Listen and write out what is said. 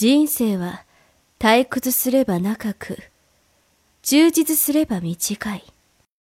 人生は退屈すれば長く、充実すれば短い。